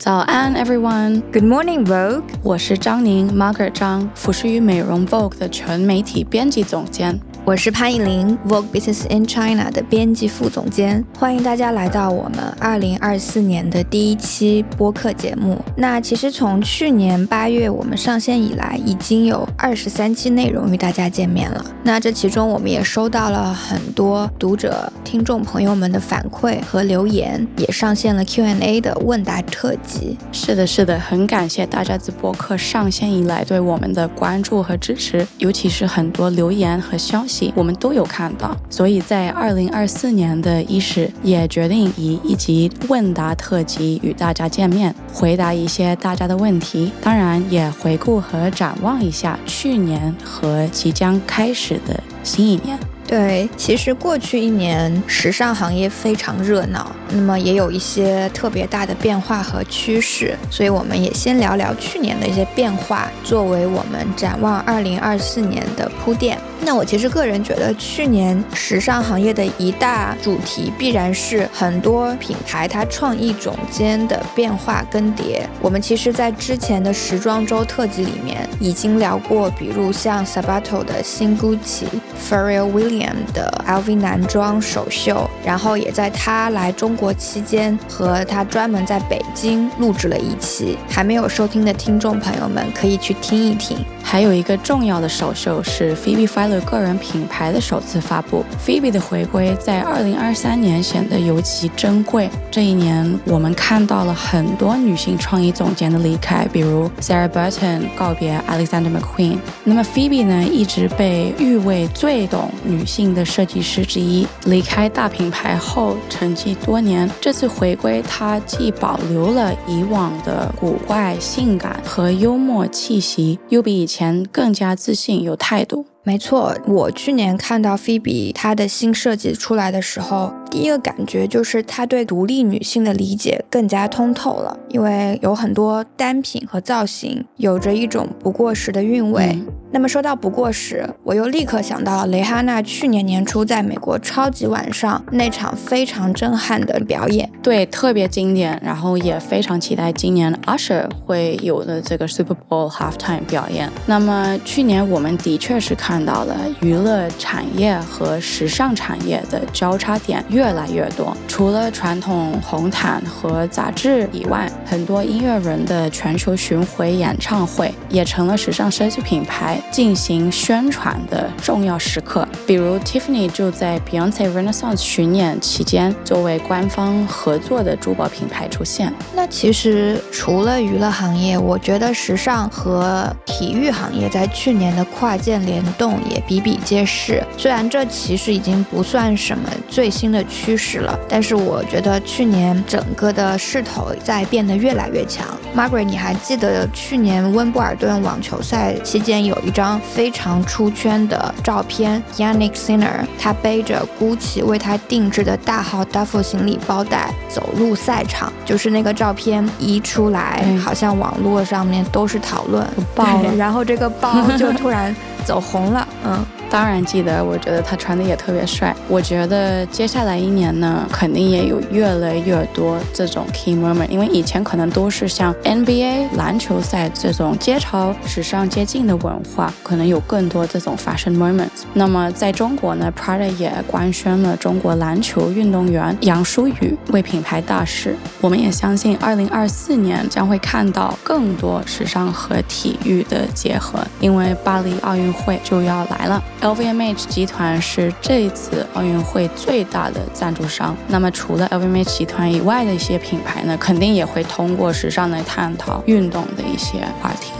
早安，everyone。 Good morning, Vogue。我是张宁 Margaret 张，服饰与美容 Vogue 的全媒体编辑总监。 我是潘艺琳，Vogue Business in China 的编辑副总监。欢迎大家来到我们二零二四年的第一期播客节目。那其实从去年八月我们上线以来，已经有二十三期内容与大家见面了。那这其中我们也收到了很多读者、听众朋友们的反馈和留言，也上线了 Q&A 的问答特辑。是的，是的，很感谢大家自播客上线以来对我们的关注和支持，尤其是很多留言和消息。我们都有看到，所以在二零二四年的伊始也决定以一集问答特辑与大家见面，回答一些大家的问题，当然也回顾和展望一下去年和即将开始的新一年。对，其实过去一年时尚行业非常热闹，那么也有一些特别大的变化和趋势，所以我们也先聊聊去年的一些变化，作为我们展望二零二四年的铺垫。那我其实个人觉得，去年时尚行业的一大主题必然是很多品牌它创意总监的变化更迭。我们其实，在之前的时装周特辑里面已经聊过，比如像 Sabato 的新 GUCCI f a r r e l l William 的 LV 男装首秀，然后也在他来中国期间和他专门在北京录制了一期，还没有收听的听众朋友们可以去听一听。还有一个重要的首秀是 Phoebe Philo 个人品牌的首次发布，Phoebe 的回归在2023年显得尤其珍贵。这一年，我们看到了很多女性创意总监的离开，比如 Sarah Burton 告别 Alexander McQueen。那么 Phoebe 呢，一直被誉为最懂女性的设计师之一。离开大品牌后，沉寂多年，这次回归，她既保留了以往的古怪、性感和幽默气息，又比以前更加自信、有态度。没错，我去年看到菲比她的新设计出来的时候，第一个感觉就是她对独立女性的理解更加通透了，因为有很多单品和造型有着一种不过时的韵味。嗯那么说到不过时，我又立刻想到了蕾哈娜去年年初在美国超级晚上那场非常震撼的表演。对，特别经典，然后也非常期待今年 Usher 会有的这个 Super Bowl halftime 表演。那么去年我们的确是看看到了娱乐产业和时尚产业的交叉点越来越多。除了传统红毯和杂志以外，很多音乐人的全球巡回演唱会也成了时尚奢侈品牌进行宣传的重要时刻。比如 Tiffany 就在 Beyonce Renaissance 巡演期间，作为官方合作的珠宝品牌出现。那其实除了娱乐行业，我觉得时尚和体育行业在去年的跨界联动也比比皆是。虽然这其实已经不算什么最新的趋势了，但是我觉得去年整个的势头在变得越来越强。Margaret，你还记得去年温布尔顿网球赛期间有一张非常出圈的照片，Yannick Sinner 他背着 GUCCI 为他定制的大号 duffel 行李包袋走入赛场，就是那个照片一出来，嗯好像网络上面都是讨论爆了 然后这个包就突然走红了，嗯。当然记得，我觉得他穿的也特别帅。我觉得接下来一年呢，肯定也有越来越多这种 key moment，因为以前可能都是像 NBA 篮球赛这种街潮时尚接近的文化，可能有更多这种 fashion moments。那么在中国呢，Prada 也官宣了中国篮球运动员杨舒雨为品牌大使。我们也相信，二零二四年将会看到更多时尚和体育的结合，因为巴黎奥运会就要来了。LVMH 集团是这一次奥运会最大的赞助商。那么，除了 LVMH 集团以外的一些品牌呢，肯定也会通过时尚来探讨运动的一些话题。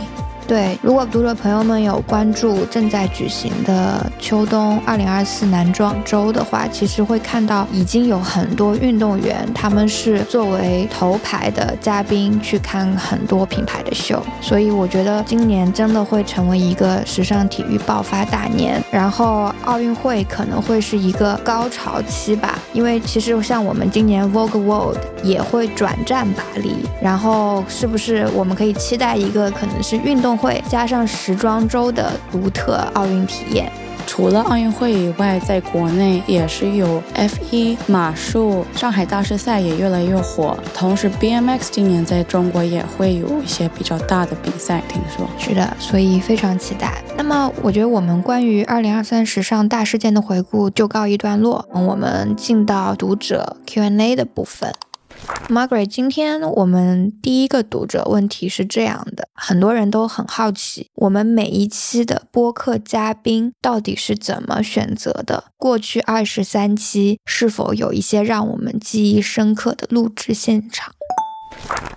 对，如果读者朋友们有关注正在举行的秋冬二零二四男装周的话，其实会看到已经有很多运动员，他们是作为头牌的嘉宾去看很多品牌的秀，所以我觉得今年真的会成为一个时尚体育爆发大年。然后奥运会可能会是一个高潮期吧，因为其实像我们今年 Vogue World 也会转战巴黎，然后是不是我们可以期待一个可能是运动会加上时装周的独特奥运体验？除了奥运会以外，在国内也是有 F1、马术、上海大师赛也越来越火。同时，BMX 今年在中国也会有一些比较大的比赛，听说是的，所以非常期待。那么，我觉得我们关于二零二三时尚大事件的回顾就告一段落，我们进到读者 Q&A 的部分。Margaret，今天我们第一个读者问题是这样的：很多人都很好奇，我们每一期的播客嘉宾到底是怎么选择的？过去二十三期是否有一些让我们记忆深刻的录制现场？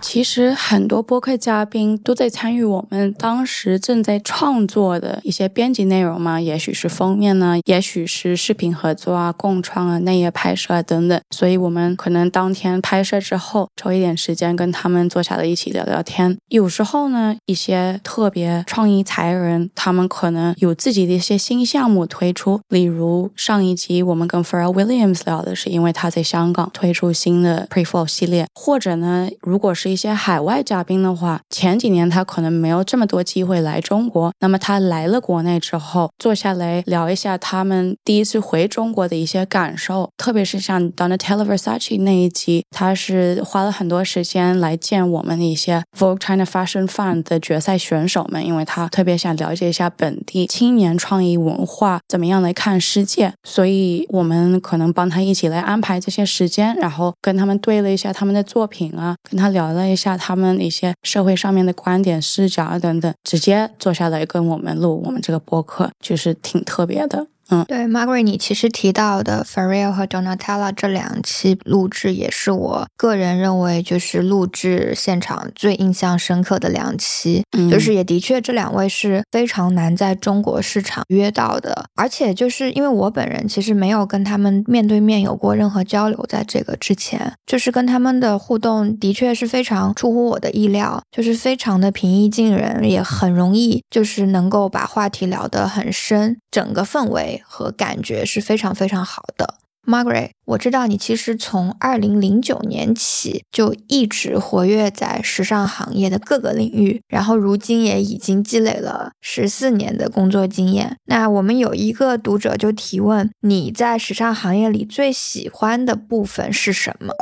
其实很多播客嘉宾都在参与我们当时正在创作的一些编辑内容嘛，也许是封面呢，也许是视频合作啊、共创啊、内页拍摄啊等等。所以我们可能当天拍摄之后，抽一点时间跟他们坐下来一起聊聊天。有时候呢，一些特别创意才人，他们可能有自己的一些新项目推出。例如上一集我们跟 Pharrell Williams 聊的是，因为他在香港推出新的 Preflow 系列，或者呢，如果是一些海外嘉宾的话，前几年他可能没有这么多机会来中国。那么他来了国内之后，坐下来聊一下他们第一次回中国的一些感受。特别是像 Donatella Versace 那一集，他是花了很多时间来见我们的一些 Vogue China Fashion Fund 的决赛选手们，因为他特别想了解一下本地青年创意文化怎么样来看世界。所以我们可能帮他一起来安排这些时间，然后跟他们对了一下他们的作品啊，跟他聊了。一下他们一些社会上面的观点、视角啊等等，直接坐下来跟我们录我们这个播客，就是挺特别的。嗯，对，Margaret，你其实提到的 Farrell 和 Donatella 这两期录制，也是我个人认为就是录制现场最印象深刻的两期。嗯，就是也的确这两位是非常难在中国市场约到的，而且就是因为我本人其实没有跟他们面对面有过任何交流，在这个之前，就是跟他们的互动的确是非常出乎我的意料，就是非常的平易近人，也很容易就是能够把话题聊得很深，整个氛围。和感觉是非常非常好的，Margaret。我知道你其实从二零零九年起就一直活跃在时尚行业的各个领域，然后如今也已经积累了十四年的工作经验。那我们有一个读者就提问：你在时尚行业里最喜欢的部分是什么？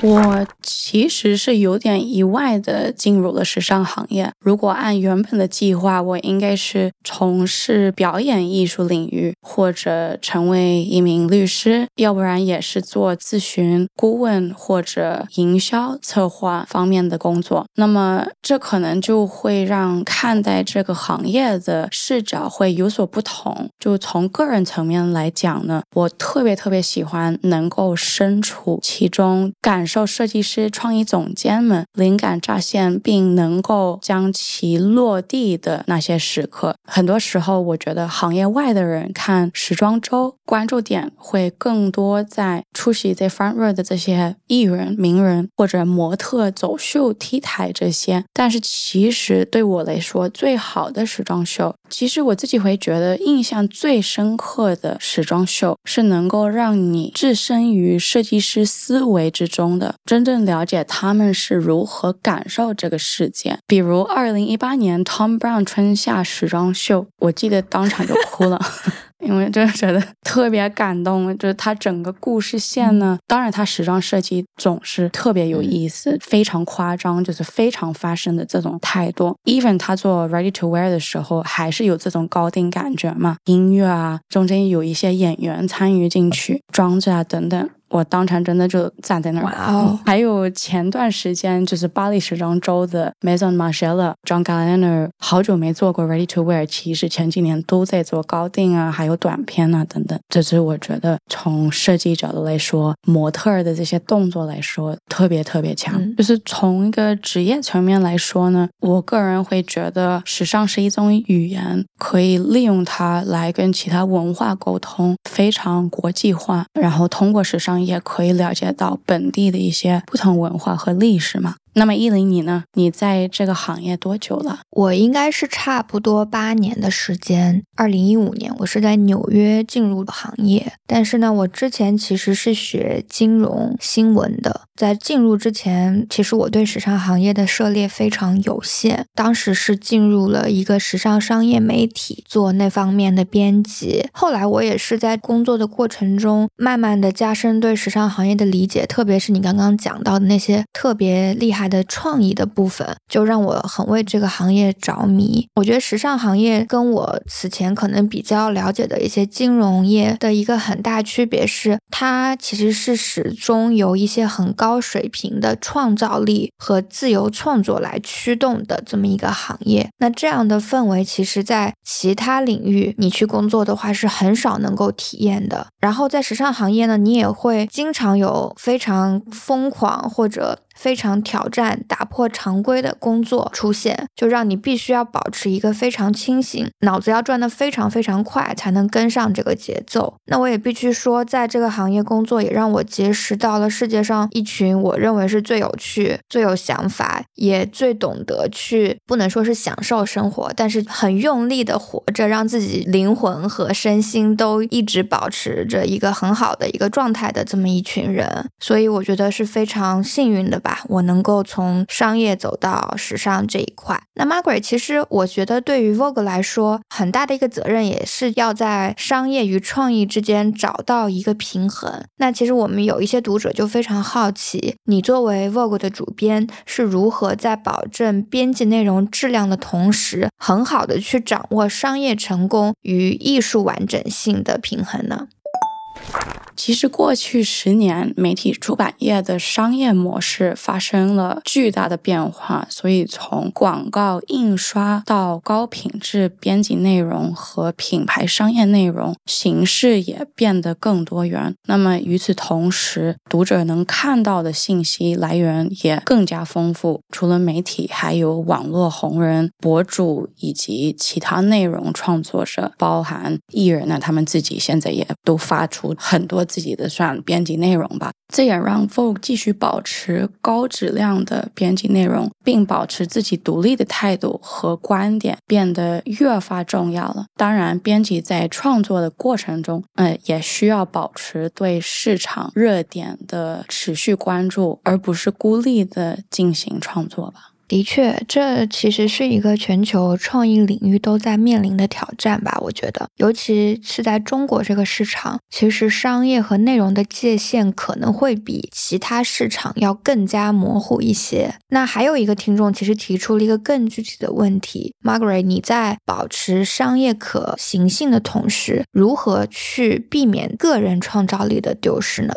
我其实是有点意外的进入了时尚行业。如果按原本的计划，我应该是从事表演艺术领域，或者成为一名律师，要不然也是做咨询顾问或者营销策划方面的工作。那么这可能就会让看待这个行业的视角会有所不同。就从个人层面来讲呢，我特别特别喜欢能够身处其中感。感受设计师、创意总监们灵感乍现，并能够将其落地的那些时刻。很多时候，我觉得行业外的人看时装周，关注点会更多在出席在 front row 的这些艺人、名人或者模特走秀、T 台这些。但是，其实对我来说，最好的时装秀，其实我自己会觉得印象最深刻的时装秀，是能够让你置身于设计师思维之中。的真正了解他们是如何感受这个世界，比如二零一八年 Tom Brown 春夏时装秀，我记得当场就哭了，因为真的觉得特别感动。就是他整个故事线呢，当然他时装设计总是特别有意思，非常夸张，就是非常发生的这种态度。Even 他做 Ready to Wear 的时候，还是有这种高定感觉嘛，音乐啊，中间有一些演员参与进去，装置啊等等。我当场真的就站在那儿。哇哦！还有前段时间就是巴黎时装周的 Maison Margiela、John Galliano，好久没做过 Ready to Wear，其实前几年都在做高定啊，还有短片啊等等。这是我觉得从设计角度来说，模特儿的这些动作来说，特别特别强。就是从一个职业层面来说呢，我个人会觉得时尚是一种语言，可以利用它来跟其他文化沟通，非常国际化。然后通过时尚。也可以了解到本地的一些不同文化和历史嘛。那么依林你呢？你在这个行业多久了？我应该是差不多八年的时间。二零一五年，我是在纽约进入行业，但是呢，我之前其实是学金融新闻的。在进入之前，其实我对时尚行业的涉猎非常有限。当时是进入了一个时尚商业媒体做那方面的编辑。后来我也是在工作的过程中，慢慢的加深对时尚行业的理解，特别是你刚刚讲到的那些特别厉害它的创意的部分，就让我很为这个行业着迷。我觉得时尚行业跟我此前可能比较了解的一些金融业的一个很大区别是，它其实是始终由一些很高水平的创造力和自由创作来驱动的这么一个行业。那这样的氛围，其实在其他领域你去工作的话是很少能够体验的。然后在时尚行业呢，你也会经常有非常疯狂或者。非常挑战、打破常规的工作出现，就让你必须要保持一个非常清醒，脑子要转得非常非常快，才能跟上这个节奏。那我也必须说，在这个行业工作，也让我结识到了世界上一群我认为是最有趣、最有想法，也最懂得去不能说是享受生活，但是很用力的活着，让自己灵魂和身心都一直保持着一个很好的一个状态的这么一群人。所以我觉得是非常幸运的。吧，我能够从商业走到时尚这一块。那 Margaret，其实我觉得对于 Vogue 来说，很大的一个责任也是要在商业与创意之间找到一个平衡。那其实我们有一些读者就非常好奇，你作为 Vogue 的主编是如何在保证编辑内容质量的同时，很好的去掌握商业成功与艺术完整性的平衡呢？其实过去十年，媒体出版业的商业模式发生了巨大的变化，所以从广告印刷到高品质编辑内容和品牌商业内容，形式也变得更多元。那么与此同时，读者能看到的信息来源也更加丰富。除了媒体，还有网络红人、博主以及其他内容创作者，包含艺人呢，他们自己现在也都发出很多。自己的算编辑内容吧，这也让 Vogue 继续保持高质量的编辑内容，并保持自己独立的态度和观点变得越发重要了。当然，编辑在创作的过程中，呃，也需要保持对市场热点的持续关注，而不是孤立的进行创作吧。的确，这其实是一个全球创意领域都在面临的挑战吧？我觉得，尤其是在中国这个市场，其实商业和内容的界限可能会比其他市场要更加模糊一些。那还有一个听众其实提出了一个更具体的问题：Margaret，你在保持商业可行性的同时，如何去避免个人创造力的丢失呢？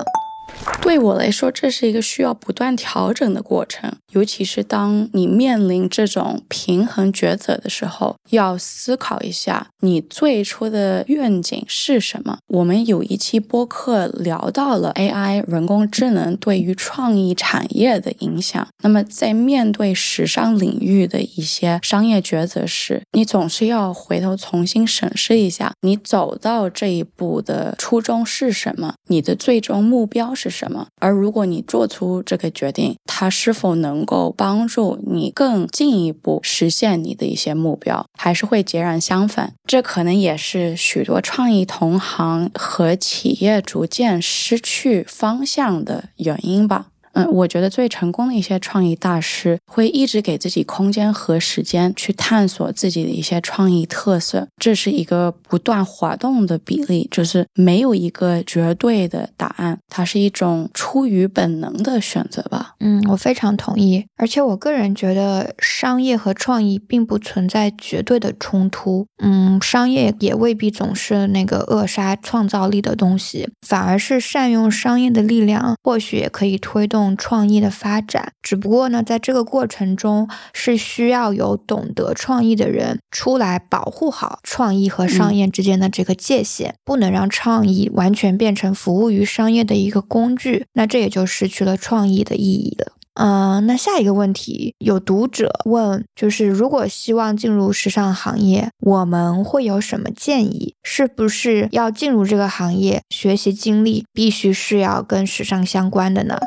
对我来说，这是一个需要不断调整的过程。尤其是当你面临这种平衡抉择的时候，要思考一下你最初的愿景是什么。我们有一期播客聊到了 AI 人工智能对于创意产业的影响。那么，在面对时尚领域的一些商业抉择时，你总是要回头重新审视一下，你走到这一步的初衷是什么，你的最终目标是是什么。而如果你做出这个决定，它是否能够帮助你更进一步实现你的一些目标，还是会截然相反。这可能也是许多创意同行和企业逐渐失去方向的原因吧。嗯，我觉得最成功的一些创意大师会一直给自己空间和时间去探索自己的一些创意特色，这是一个不断滑动的比例，就是没有一个绝对的答案，它是一种出于本能的选择吧。嗯，我非常同意，而且我个人觉得商业和创意并不存在绝对的冲突。嗯，商业也未必总是那个扼杀创造力的东西，反而是善用商业的力量，或许也可以推动。创意的发展，只不过呢，在这个过程中是需要有懂得创意的人出来保护好创意和商业之间的这个界限，不能让创意完全变成服务于商业的一个工具，那这也就失去了创意的意义了。嗯，那下一个问题，有读者问，就是如果希望进入时尚行业，我们会有什么建议？是不是要进入这个行业，学习经历必须是要跟时尚相关的呢？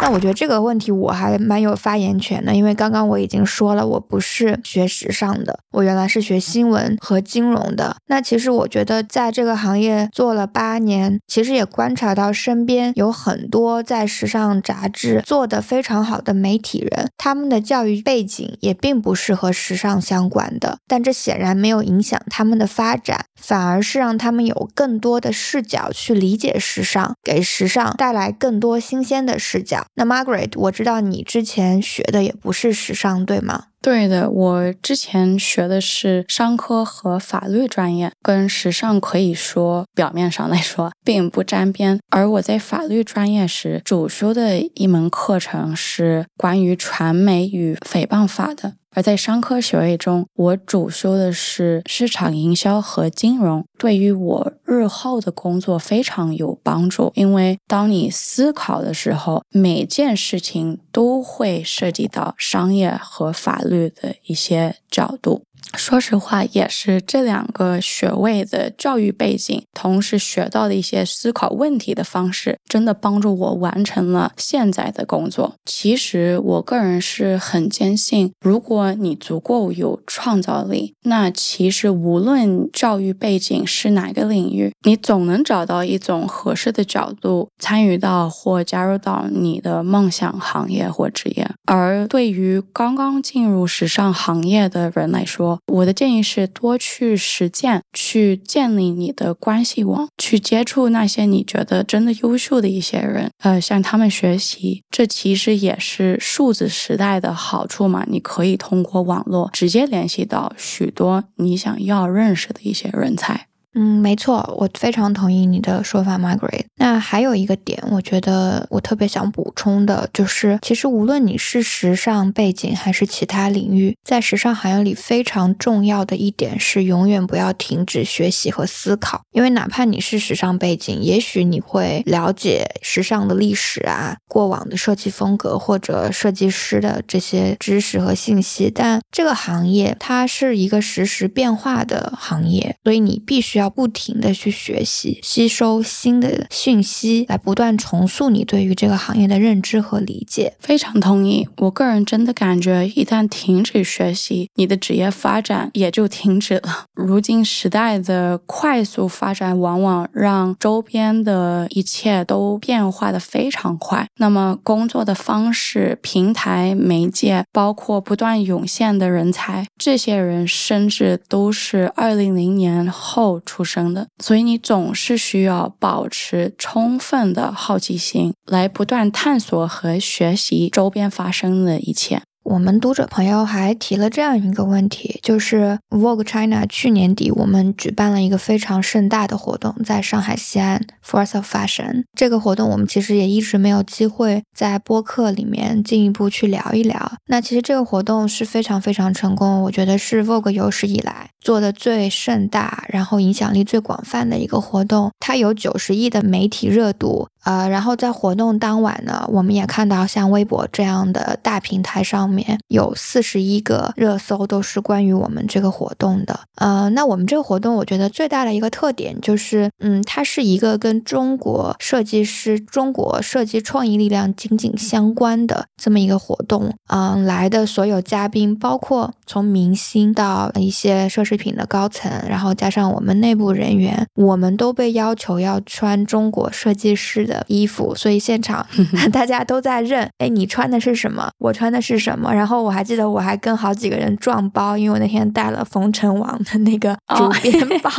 那我觉得这个问题我还蛮有发言权的，因为刚刚我已经说了，我不是学时尚的，我原来是学新闻和金融的。那其实我觉得在这个行业做了八年，其实也观察到身边有很多在时尚杂志做的非常好的媒体人，他们的教育背景也并不是和时尚相关的，但这显然没有影响他们的发展，反而是让他们有更多的视角去理解时尚，给时尚带来更多新鲜的视角。那 Margaret，我知道你之前学的也不是时尚，对吗？对的，我之前学的是商科和法律专业，跟时尚可以说表面上来说并不沾边。而我在法律专业时主修的一门课程是关于传媒与诽谤法的。而在商科学位中，我主修的是市场营销和金融，对于我日后的工作非常有帮助。因为当你思考的时候，每件事情都会涉及到商业和法律的一些角度。说实话，也是这两个学位的教育背景，同时学到的一些思考问题的方式，真的帮助我完成了现在的工作。其实，我个人是很坚信，如果你足够有创造力，那其实无论教育背景是哪个领域，你总能找到一种合适的角度参与到或加入到你的梦想行业或职业。而对于刚刚进入时尚行业的人来说，我的建议是多去实践，去建立你的关系网，去接触那些你觉得真的优秀的一些人，呃，向他们学习。这其实也是数字时代的好处嘛，你可以通过网络直接联系到许多你想要认识的一些人才。嗯，没错，我非常同意你的说法，Margaret。那还有一个点，我觉得我特别想补充的，就是其实无论你是时尚背景还是其他领域，在时尚行业里非常重要的一点是，永远不要停止学习和思考。因为哪怕你是时尚背景，也许你会了解时尚的历史啊、过往的设计风格或者设计师的这些知识和信息，但这个行业它是一个实时变化的行业，所以你必须要。不停的去学习、吸收新的讯息，来不断重塑你对于这个行业的认知和理解。非常同意，我个人真的感觉，一旦停止学习，你的职业发展也就停止了。如今时代的快速发展，往往让周边的一切都变化的非常快。那么，工作的方式、平台、媒介，包括不断涌现的人才，这些人甚至都是二零零年后。出生的，所以你总是需要保持充分的好奇心，来不断探索和学习周边发生的一切。我们读者朋友还提了这样一个问题，就是 Vogue China 去年底我们举办了一个非常盛大的活动，在上海西安 Force of Fashion 这个活动，我们其实也一直没有机会在播客里面进一步去聊一聊。那其实这个活动是非常非常成功，我觉得是 Vogue 有史以来做的最盛大，然后影响力最广泛的一个活动，它有九十亿的媒体热度。呃，然后在活动当晚呢，我们也看到像微博这样的大平台上面有四十一个热搜都是关于我们这个活动的。呃，那我们这个活动，我觉得最大的一个特点就是，嗯，它是一个跟中国设计师、中国设计创意力量紧紧相关的这么一个活动。嗯，来的所有嘉宾，包括从明星到一些奢侈品的高层，然后加上我们内部人员，我们都被要求要穿中国设计师。的衣服，所以现场 大家都在认，哎，你穿的是什么？我穿的是什么？然后我还记得我还跟好几个人撞包，因为我那天带了冯成王的那个 主编包，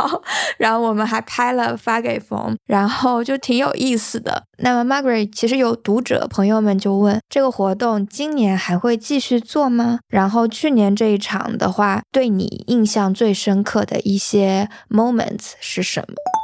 然后我们还拍了发给冯，然后就挺有意思的。那么 Margaret，其实有读者朋友们就问，这个活动今年还会继续做吗？然后去年这一场的话，对你印象最深刻的一些 moments 是什么？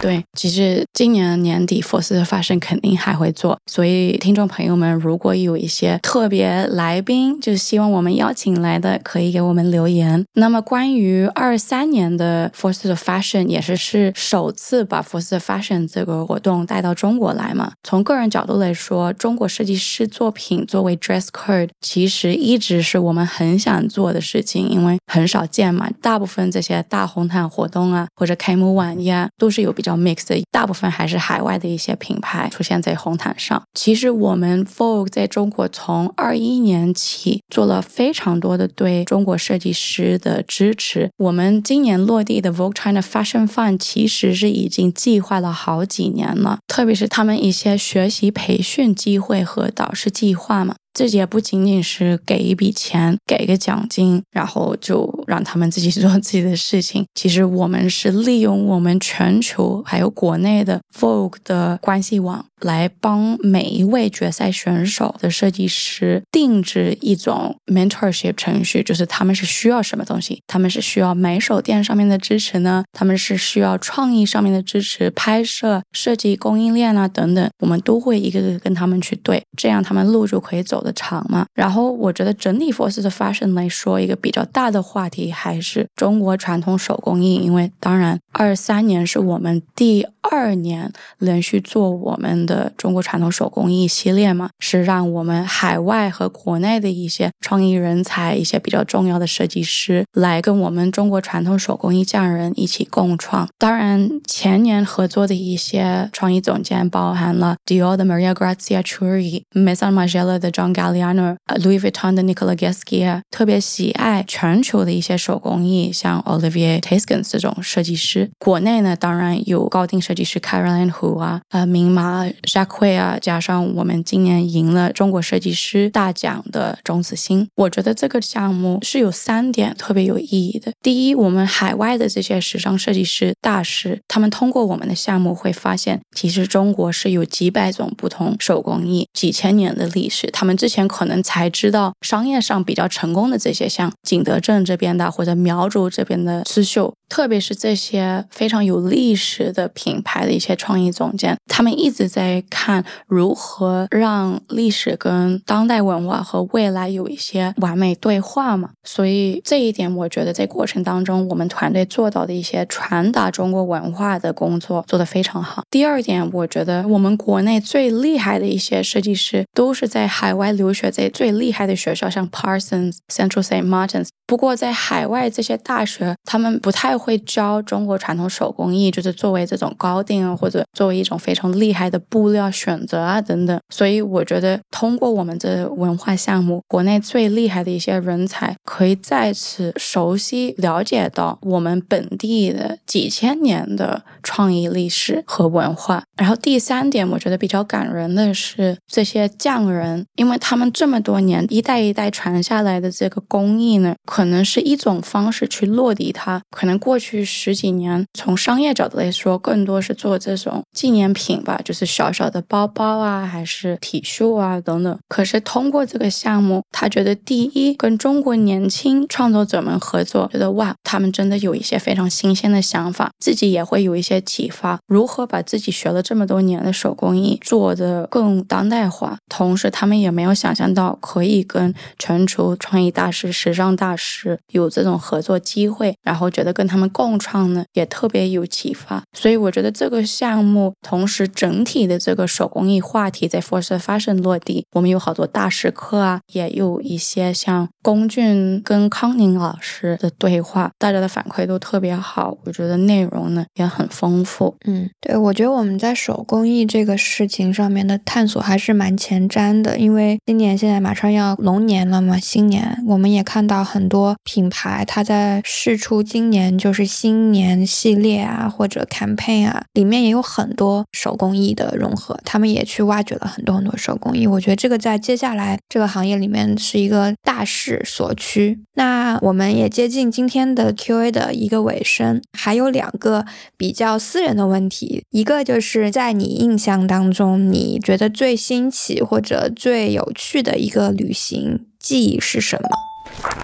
对，其实今年年底 Force 的发生肯定还会做，所以听众朋友们，如果有一些特别来宾，就希望我们邀请来的，可以给我们留言。那么关于二三年的 Force 的 Fashion，也是是首次把 Force 的 Fashion 这个活动带到中国来嘛？从个人角度来说，中国设计师作品作为 Dress Code，其实一直是我们很想做的事情，因为很少见嘛。大部分这些大红毯活动啊，或者开幕晚宴，都是有比较 mix 的，大部分还是海外的一些品牌出现在红毯上。其实我们 Vogue 在中国从二一年起做了非常多的对中国设计师的支持。我们今年落地的 Vogue China Fashion Fund 其实是已经计划了好几年了，特别是他们一些学习培训机会和导师计划嘛。自己也不仅仅是给一笔钱，给个奖金，然后就让他们自己做自己的事情。其实我们是利用我们全球还有国内的 Vogue 的关系网。来帮每一位决赛选手的设计师定制一种 mentorship 程序，就是他们是需要什么东西？他们是需要买手店上面的支持呢？他们是需要创意上面的支持、拍摄、设计、供应链啊等等，我们都会一个个跟他们去对，这样他们路就可以走得长嘛。然后我觉得整体 Force 的 Fashion 来说，一个比较大的话题还是中国传统手工艺，因为当然二三年是我们第二年连续做我们。的中国传统手工艺系列嘛，是让我们海外和国内的一些创意人才、一些比较重要的设计师来跟我们中国传统手工艺匠人一起共创。当然，前年合作的一些创意总监包含了 Dior 的 Maria Grazia Chiuri、Maison Margiela 的 John Galliano、Louis Vuitton 的 Nicola Ghesquiere，特别喜爱全球的一些手工艺，像 Olivier Taskins 这种设计师。国内呢，当然有高定设计师 Caroline Hu 啊，呃，明码。沙会啊，加上我们今年赢了中国设计师大奖的钟子欣，我觉得这个项目是有三点特别有意义的。第一，我们海外的这些时尚设计师大师，他们通过我们的项目会发现，其实中国是有几百种不同手工艺，几千年的历史。他们之前可能才知道商业上比较成功的这些，像景德镇这边的或者苗族这边的刺绣。特别是这些非常有历史的品牌的一些创意总监，他们一直在看如何让历史跟当代文化和未来有一些完美对话嘛。所以这一点，我觉得在过程当中，我们团队做到的一些传达中国文化的工作做得非常好。第二点，我觉得我们国内最厉害的一些设计师都是在海外留学，在最厉害的学校，像 Parsons、Central Saint Martins。不过在海外这些大学，他们不太。会教中国传统手工艺，就是作为这种高定啊，或者作为一种非常厉害的布料选择啊等等。所以我觉得，通过我们这文化项目，国内最厉害的一些人才可以再次熟悉、了解到我们本地的几千年的创意历史和文化。然后第三点，我觉得比较感人的是这些匠人，因为他们这么多年一代一代传下来的这个工艺呢，可能是一种方式去落地它，可能过。去十几年，从商业角度来说，更多是做这种纪念品吧，就是小小的包包啊，还是 T 恤啊等等。可是通过这个项目，他觉得第一，跟中国年轻创作者们合作，觉得哇，他们真的有一些非常新鲜的想法，自己也会有一些启发，如何把自己学了这么多年的手工艺做得更当代化。同时，他们也没有想象到可以跟全球创意大师、时尚大师是有这种合作机会，然后觉得跟他们。共创呢也特别有启发，所以我觉得这个项目同时整体的这个手工艺话题在 Force Fashion 落地，我们有好多大师课啊，也有一些像龚俊跟康宁老师的对话，大家的反馈都特别好，我觉得内容呢也很丰富。嗯，对，我觉得我们在手工艺这个事情上面的探索还是蛮前瞻的，因为今年现在马上要龙年了嘛，新年我们也看到很多多品牌它在试出今年。就是新年系列啊，或者 campaign 啊，里面也有很多手工艺的融合，他们也去挖掘了很多很多手工艺。我觉得这个在接下来这个行业里面是一个大势所趋。那我们也接近今天的 Q&A 的一个尾声，还有两个比较私人的问题，一个就是在你印象当中，你觉得最新奇或者最有趣的一个旅行记忆是什么？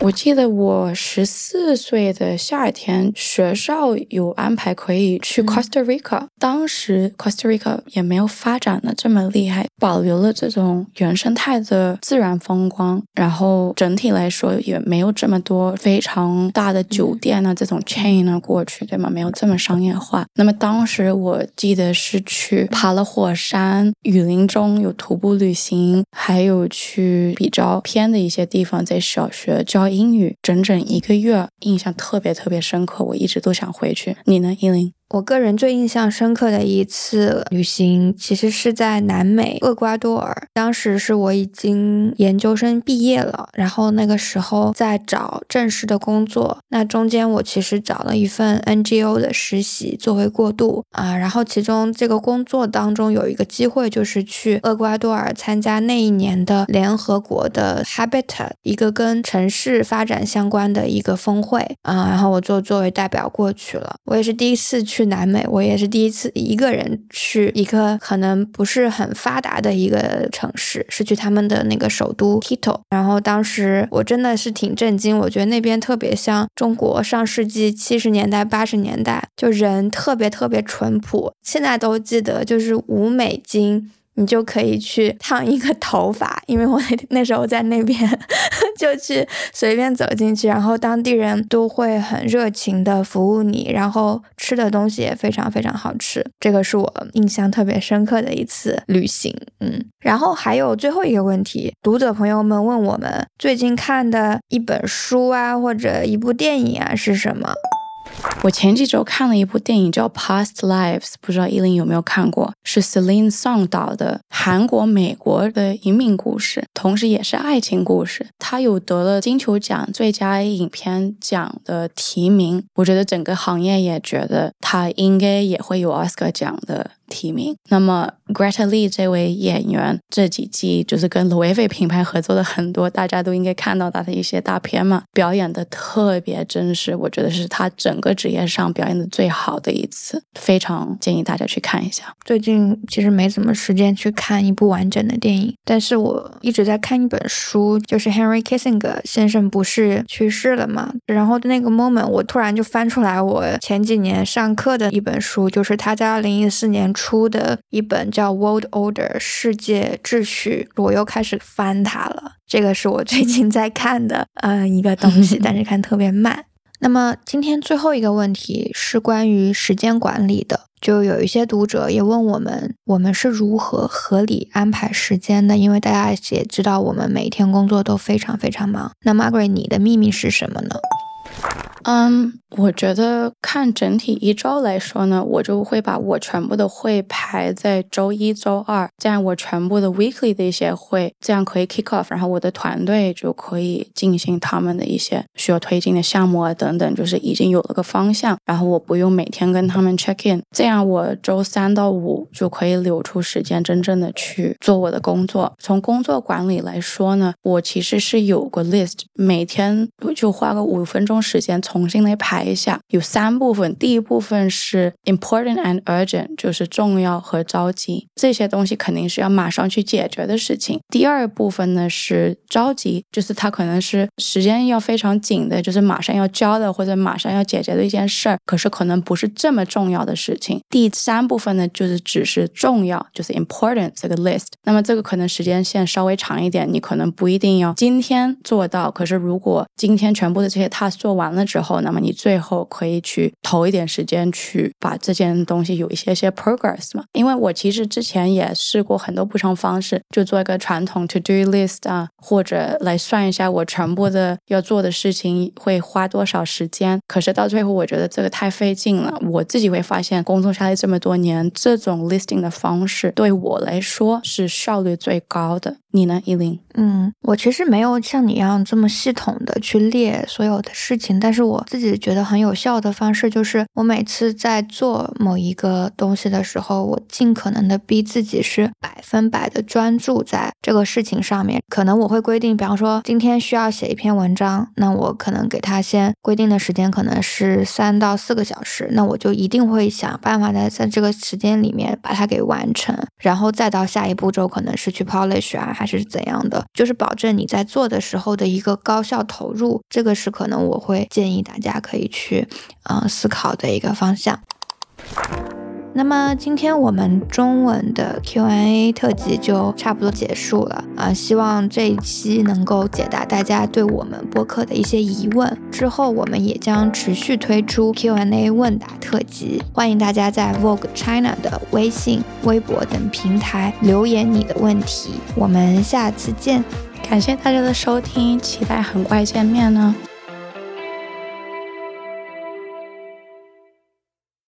我记得我十四岁的夏天，学校有安排可以去 Costa Rica。当时 Costa Rica 也没有发展的这么厉害，保留了这种原生态的自然风光。然后整体来说也没有这么多非常大的酒店啊，这种 chain 啊过去，对吗？没有这么商业化。那么当时我记得是去爬了火山，雨林中有徒步旅行，还有去比较偏的一些地方，在小学。教英语整整一个月，印象特别特别深刻，我一直都想回去。你呢，依琳？我个人最印象深刻的一次旅行，其实是在南美厄瓜多尔。当时是我已经研究生毕业了，然后那个时候在找正式的工作。那中间我其实找了一份 NGO 的实习作为过渡啊，然后其中这个工作当中有一个机会，就是去厄瓜多尔参加那一年的联合国的 Habitat 一个跟城市发展相关的一个峰会啊，然后我就作为代表过去了。我也是第一次去。去南美，我也是第一次一个人去一个可能不是很发达的一个城市，是去他们的那个首都 Quito。然后当时我真的是挺震惊，我觉得那边特别像中国上世纪七十年代、八十年代，就人特别特别淳朴。现在都记得，就是五美金。你就可以去烫一个头发，因为我 那时候在那边，就去随便走进去，然后当地人都会很热情的服务你，然后吃的东西也非常非常好吃，这个是我印象特别深刻的一次旅行。嗯，然后还有最后一个问题，读者朋友们问我们最近看的一本书啊，或者一部电影啊是什么？我前几周看了一部电影叫《Past Lives》，不知道依琳有没有看过？是 Celine Song 导的韩国美国的移民故事，同时也是爱情故事。它有得了金球奖最佳影片奖的提名，我觉得整个行业也觉得它应该也会有奥斯卡奖的。提名。那么，Greta Lee 这位演员这几季就是跟 Louis 品牌合作的很多，大家都应该看到他的一些大片嘛，表演的特别真实，我觉得是他整个职业上表演的最好的一次，非常建议大家去看一下。最近其实没什么时间去看一部完整的电影，但是我一直在看一本书，就是 Henry Kissinger 先生不是去世了嘛，然后那个 moment 我突然就翻出来我前几年上课的一本书，就是他在二零一四年。出的一本叫《World Order》世界秩序，我又开始翻它了。这个是我最近在看的，呃，一个东西，但是看特别慢。那么今天最后一个问题是关于时间管理的，就有一些读者也问我们，我们是如何合理安排时间的？因为大家也知道，我们每天工作都非常非常忙。那 Margaret，你的秘密是什么呢？嗯，我觉得看整体一周来说呢，我就会把我全部的会排在周一周二，这样我全部的 weekly 的一些会，这样可以 kick off，然后我的团队就可以进行他们的一些需要推进的项目啊等等，就是已经有了个方向，然后我不用每天跟他们 check in，这样我周三到五就可以留出时间真正的去做我的工作。从工作管理来说呢，我其实是有个 list，每天就花个五分钟时间从。重新来排一下，有三部分。第一部分是 important and urgent，就是重要和着急，这些东西肯定是要马上去解决的事情。第二部分呢是着急，就是它可能是时间要非常紧的，就是马上要交的或者马上要解决的一件事儿，可是可能不是这么重要的事情。第三部分呢就是只是重要，就是 important 这个 list。那么这个可能时间线稍微长一点，你可能不一定要今天做到，可是如果今天全部的这些 task 做完了之后，后，那么你最后可以去投一点时间去把这件东西有一些些 progress 嘛？因为我其实之前也试过很多不同方式，就做一个传统 to do list 啊，或者来算一下我全部的要做的事情会花多少时间。可是到最后，我觉得这个太费劲了。我自己会发现，工作下来这么多年，这种 listing 的方式对我来说是效率最高的。你呢，依琳？嗯，我其实没有像你一样这么系统的去列所有的事情，但是我自己觉得很有效的方式就是，我每次在做某一个东西的时候，我尽可能的逼自己是百分百的专注在这个事情上面。可能我会规定，比方说今天需要写一篇文章，那我可能给他先规定的时间可能是三到四个小时，那我就一定会想办法的在这个时间里面把它给完成，然后再到下一步骤可能是去 polish 啊，还是怎样的，就是保证你在做的时候的一个高效投入，这个是可能我会建议大家可以去，嗯，思考的一个方向。那么今天我们中文的 Q&A 特辑就差不多结束了啊！希望这一期能够解答大家对我们播客的一些疑问。之后我们也将持续推出 Q&A 问答特辑，欢迎大家在 Vogue China 的微信、微博等平台留言你的问题。我们下次见，感谢大家的收听，期待很快见面呢。